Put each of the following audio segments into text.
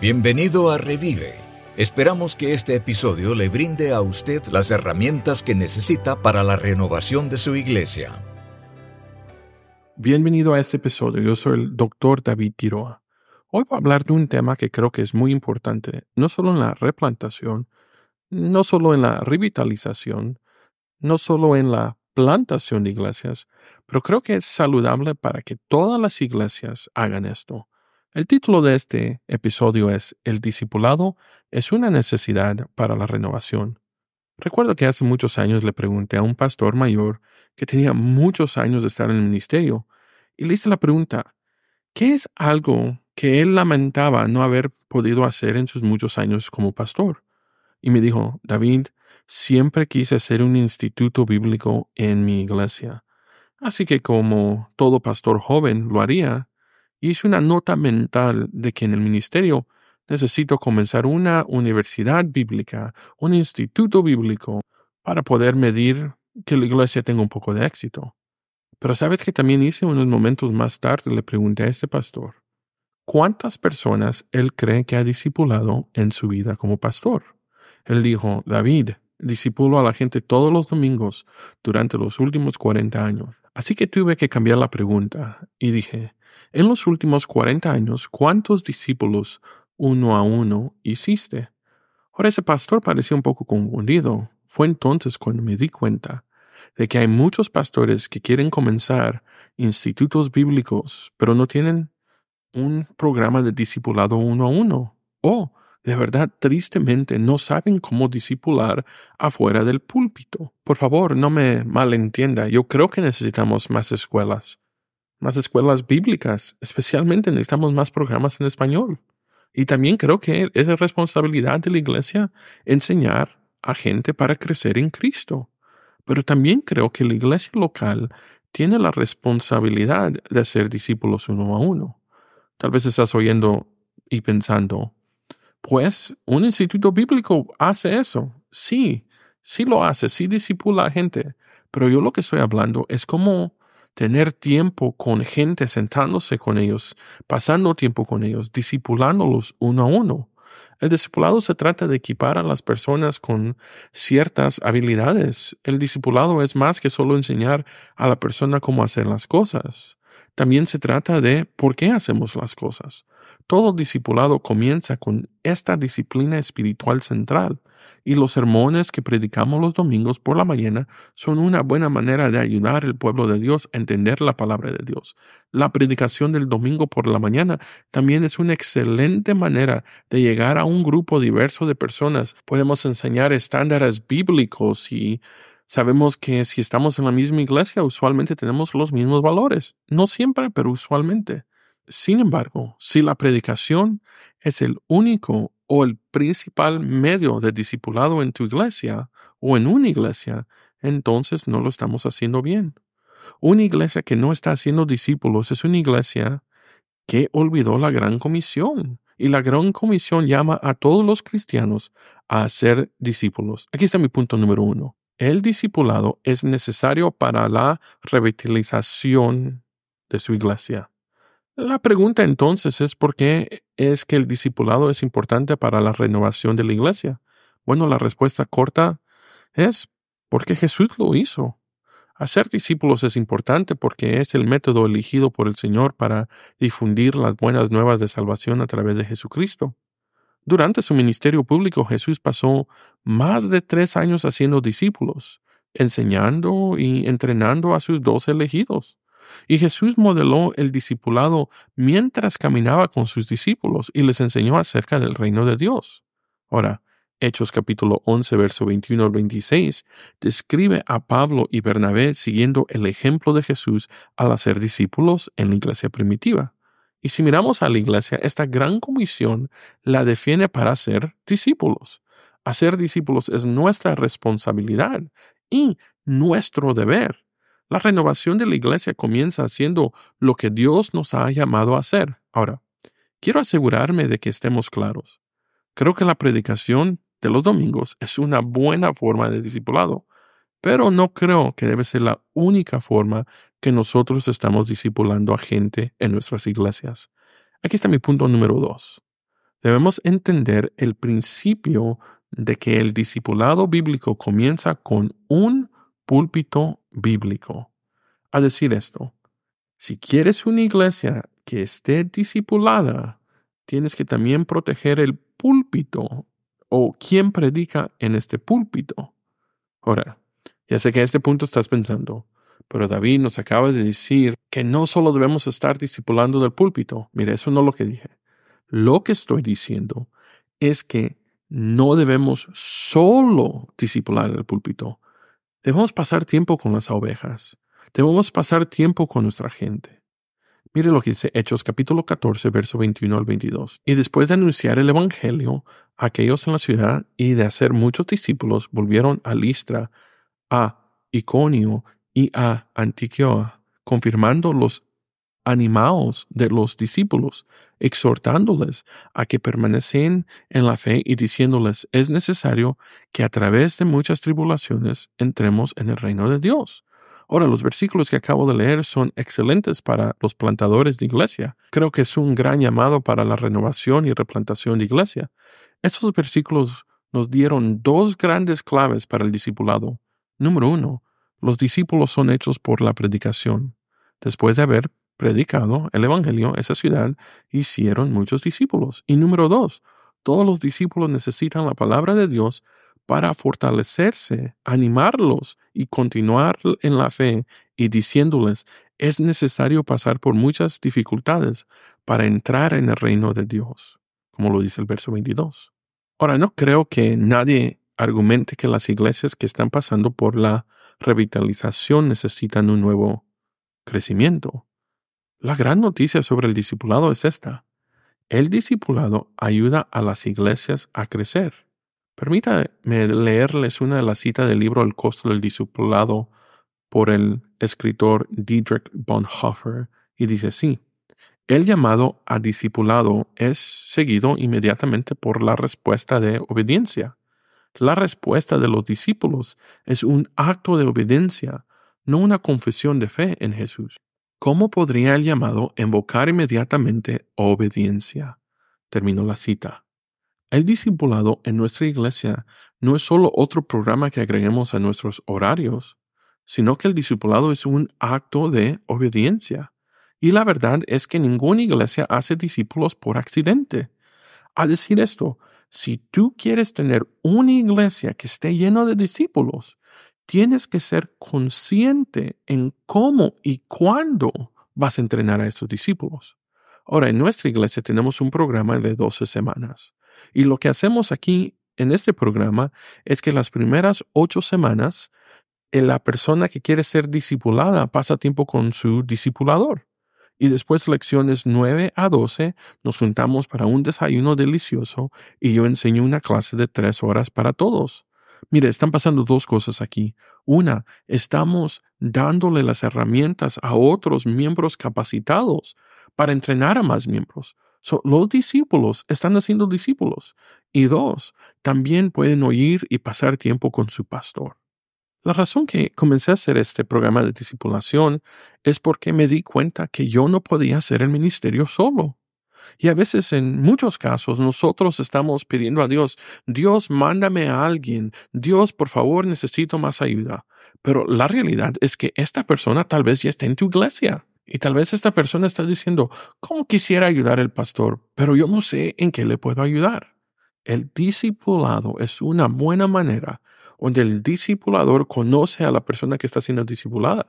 Bienvenido a Revive. Esperamos que este episodio le brinde a usted las herramientas que necesita para la renovación de su iglesia. Bienvenido a este episodio. Yo soy el Dr. David Quiroa. Hoy voy a hablar de un tema que creo que es muy importante, no solo en la replantación, no solo en la revitalización, no solo en la plantación de iglesias, pero creo que es saludable para que todas las iglesias hagan esto. El título de este episodio es El discipulado es una necesidad para la renovación. Recuerdo que hace muchos años le pregunté a un pastor mayor que tenía muchos años de estar en el ministerio y le hice la pregunta, ¿qué es algo que él lamentaba no haber podido hacer en sus muchos años como pastor? Y me dijo, David, siempre quise hacer un instituto bíblico en mi iglesia. Así que como todo pastor joven lo haría, hice una nota mental de que en el ministerio necesito comenzar una universidad bíblica, un instituto bíblico, para poder medir que la iglesia tenga un poco de éxito. Pero sabes que también hice unos momentos más tarde, le pregunté a este pastor, ¿cuántas personas él cree que ha discipulado en su vida como pastor? Él dijo, David, discipulo a la gente todos los domingos durante los últimos 40 años. Así que tuve que cambiar la pregunta y dije, en los últimos cuarenta años, ¿cuántos discípulos uno a uno hiciste? Ahora ese pastor parecía un poco confundido. Fue entonces cuando me di cuenta de que hay muchos pastores que quieren comenzar institutos bíblicos, pero no tienen un programa de discipulado uno a uno. O, de verdad, tristemente, no saben cómo discipular afuera del púlpito. Por favor, no me malentienda. Yo creo que necesitamos más escuelas más escuelas bíblicas, especialmente necesitamos más programas en español. Y también creo que es responsabilidad de la iglesia enseñar a gente para crecer en Cristo. Pero también creo que la iglesia local tiene la responsabilidad de hacer discípulos uno a uno. Tal vez estás oyendo y pensando, pues un instituto bíblico hace eso. Sí, sí lo hace, sí discipula a gente. Pero yo lo que estoy hablando es como tener tiempo con gente, sentándose con ellos, pasando tiempo con ellos, discipulándolos uno a uno. El discipulado se trata de equipar a las personas con ciertas habilidades. El discipulado es más que solo enseñar a la persona cómo hacer las cosas. También se trata de por qué hacemos las cosas. Todo discipulado comienza con esta disciplina espiritual central, y los sermones que predicamos los domingos por la mañana son una buena manera de ayudar al pueblo de Dios a entender la palabra de Dios. La predicación del domingo por la mañana también es una excelente manera de llegar a un grupo diverso de personas. Podemos enseñar estándares bíblicos y Sabemos que si estamos en la misma iglesia, usualmente tenemos los mismos valores. No siempre, pero usualmente. Sin embargo, si la predicación es el único o el principal medio de discipulado en tu iglesia o en una iglesia, entonces no lo estamos haciendo bien. Una iglesia que no está haciendo discípulos es una iglesia que olvidó la gran comisión. Y la gran comisión llama a todos los cristianos a ser discípulos. Aquí está mi punto número uno. El discipulado es necesario para la revitalización de su iglesia. La pregunta entonces es por qué es que el discipulado es importante para la renovación de la iglesia. Bueno, la respuesta corta es porque Jesús lo hizo. Hacer discípulos es importante porque es el método elegido por el Señor para difundir las buenas nuevas de salvación a través de Jesucristo. Durante su ministerio público Jesús pasó más de tres años haciendo discípulos, enseñando y entrenando a sus dos elegidos. Y Jesús modeló el discipulado mientras caminaba con sus discípulos y les enseñó acerca del reino de Dios. Ahora, Hechos capítulo 11, verso 21 al 26, describe a Pablo y Bernabé siguiendo el ejemplo de Jesús al hacer discípulos en la iglesia primitiva. Y si miramos a la iglesia, esta gran comisión la defiende para ser discípulos. Hacer discípulos es nuestra responsabilidad y nuestro deber. La renovación de la iglesia comienza haciendo lo que Dios nos ha llamado a hacer. Ahora, quiero asegurarme de que estemos claros. Creo que la predicación de los domingos es una buena forma de discipulado, pero no creo que debe ser la única forma que nosotros estamos discipulando a gente en nuestras iglesias. Aquí está mi punto número dos. debemos entender el principio de que el discipulado bíblico comienza con un púlpito bíblico. A decir esto, si quieres una iglesia que esté discipulada, tienes que también proteger el púlpito o quien predica en este púlpito. Ahora, ya sé que a este punto estás pensando, pero David nos acaba de decir que no solo debemos estar discipulando del púlpito. Mira, eso no es lo que dije. Lo que estoy diciendo es que no debemos solo discipular el púlpito. Debemos pasar tiempo con las ovejas. Debemos pasar tiempo con nuestra gente. Mire lo que dice Hechos capítulo 14, verso 21 al 22. Y después de anunciar el Evangelio a aquellos en la ciudad y de hacer muchos discípulos, volvieron a Listra, a Iconio y a Antioquía, confirmando los animaos de los discípulos, exhortándoles a que permanecen en la fe y diciéndoles es necesario que a través de muchas tribulaciones entremos en el reino de Dios. Ahora, los versículos que acabo de leer son excelentes para los plantadores de iglesia. Creo que es un gran llamado para la renovación y replantación de iglesia. Estos versículos nos dieron dos grandes claves para el discipulado. Número uno, los discípulos son hechos por la predicación. Después de haber predicado el Evangelio, esa ciudad hicieron muchos discípulos. Y número dos, todos los discípulos necesitan la palabra de Dios para fortalecerse, animarlos y continuar en la fe y diciéndoles es necesario pasar por muchas dificultades para entrar en el reino de Dios, como lo dice el verso 22. Ahora, no creo que nadie argumente que las iglesias que están pasando por la revitalización necesitan un nuevo crecimiento. La gran noticia sobre el discipulado es esta. El discipulado ayuda a las iglesias a crecer. Permítame leerles una de las citas del libro El costo del discipulado por el escritor Dietrich Bonhoeffer y dice así. El llamado a discipulado es seguido inmediatamente por la respuesta de obediencia. La respuesta de los discípulos es un acto de obediencia, no una confesión de fe en Jesús. ¿Cómo podría el llamado invocar inmediatamente obediencia? Termino la cita. El discipulado en nuestra iglesia no es solo otro programa que agreguemos a nuestros horarios, sino que el discipulado es un acto de obediencia. Y la verdad es que ninguna iglesia hace discípulos por accidente. A decir esto, si tú quieres tener una iglesia que esté llena de discípulos, tienes que ser consciente en cómo y cuándo vas a entrenar a estos discípulos. Ahora, en nuestra iglesia tenemos un programa de 12 semanas. Y lo que hacemos aquí en este programa es que las primeras ocho semanas, eh, la persona que quiere ser discipulada pasa tiempo con su discipulador y después lecciones 9 a 12 nos juntamos para un desayuno delicioso y yo enseño una clase de tres horas para todos. Mire, están pasando dos cosas aquí. Una, estamos dándole las herramientas a otros miembros capacitados para entrenar a más miembros. los discípulos están haciendo discípulos. Y dos, también pueden oír y pasar tiempo con su pastor. La razón que comencé a hacer este programa de discipulación es porque me di cuenta que yo no podía hacer el ministerio solo. Y a veces, en muchos casos, nosotros estamos pidiendo a Dios, Dios, mándame a alguien, Dios, por favor, necesito más ayuda. Pero la realidad es que esta persona tal vez ya está en tu iglesia. Y tal vez esta persona está diciendo, ¿cómo quisiera ayudar al pastor? Pero yo no sé en qué le puedo ayudar. El discipulado es una buena manera donde el discipulador conoce a la persona que está siendo discipulada.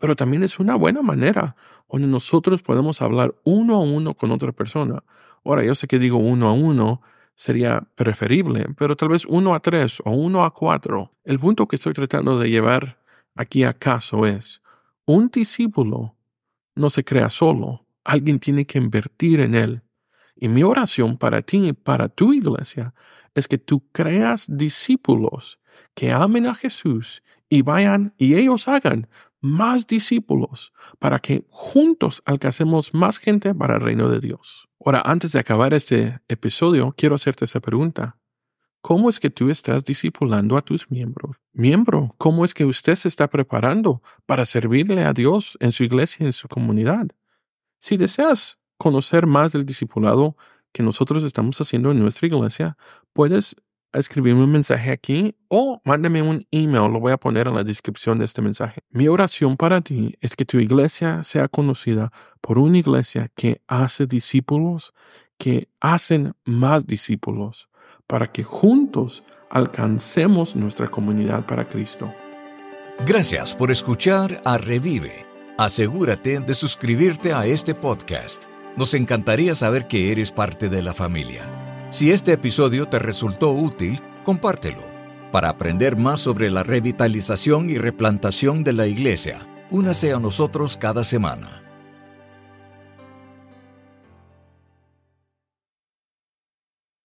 Pero también es una buena manera donde nosotros podemos hablar uno a uno con otra persona. Ahora, yo sé que digo uno a uno sería preferible, pero tal vez uno a tres o uno a cuatro. El punto que estoy tratando de llevar aquí a caso es, un discípulo no se crea solo, alguien tiene que invertir en él. Y mi oración para ti y para tu iglesia es que tú creas discípulos que amen a Jesús y vayan y ellos hagan más discípulos para que juntos alcancemos más gente para el reino de Dios. Ahora, antes de acabar este episodio, quiero hacerte esa pregunta. ¿Cómo es que tú estás discipulando a tus miembros? Miembro, ¿cómo es que usted se está preparando para servirle a Dios en su iglesia y en su comunidad? Si deseas conocer más del discipulado, que nosotros estamos haciendo en nuestra iglesia, puedes escribirme un mensaje aquí o mándame un email, lo voy a poner en la descripción de este mensaje. Mi oración para ti es que tu iglesia sea conocida por una iglesia que hace discípulos, que hacen más discípulos, para que juntos alcancemos nuestra comunidad para Cristo. Gracias por escuchar a Revive. Asegúrate de suscribirte a este podcast. Nos encantaría saber que eres parte de la familia. Si este episodio te resultó útil, compártelo. Para aprender más sobre la revitalización y replantación de la iglesia, únase a nosotros cada semana.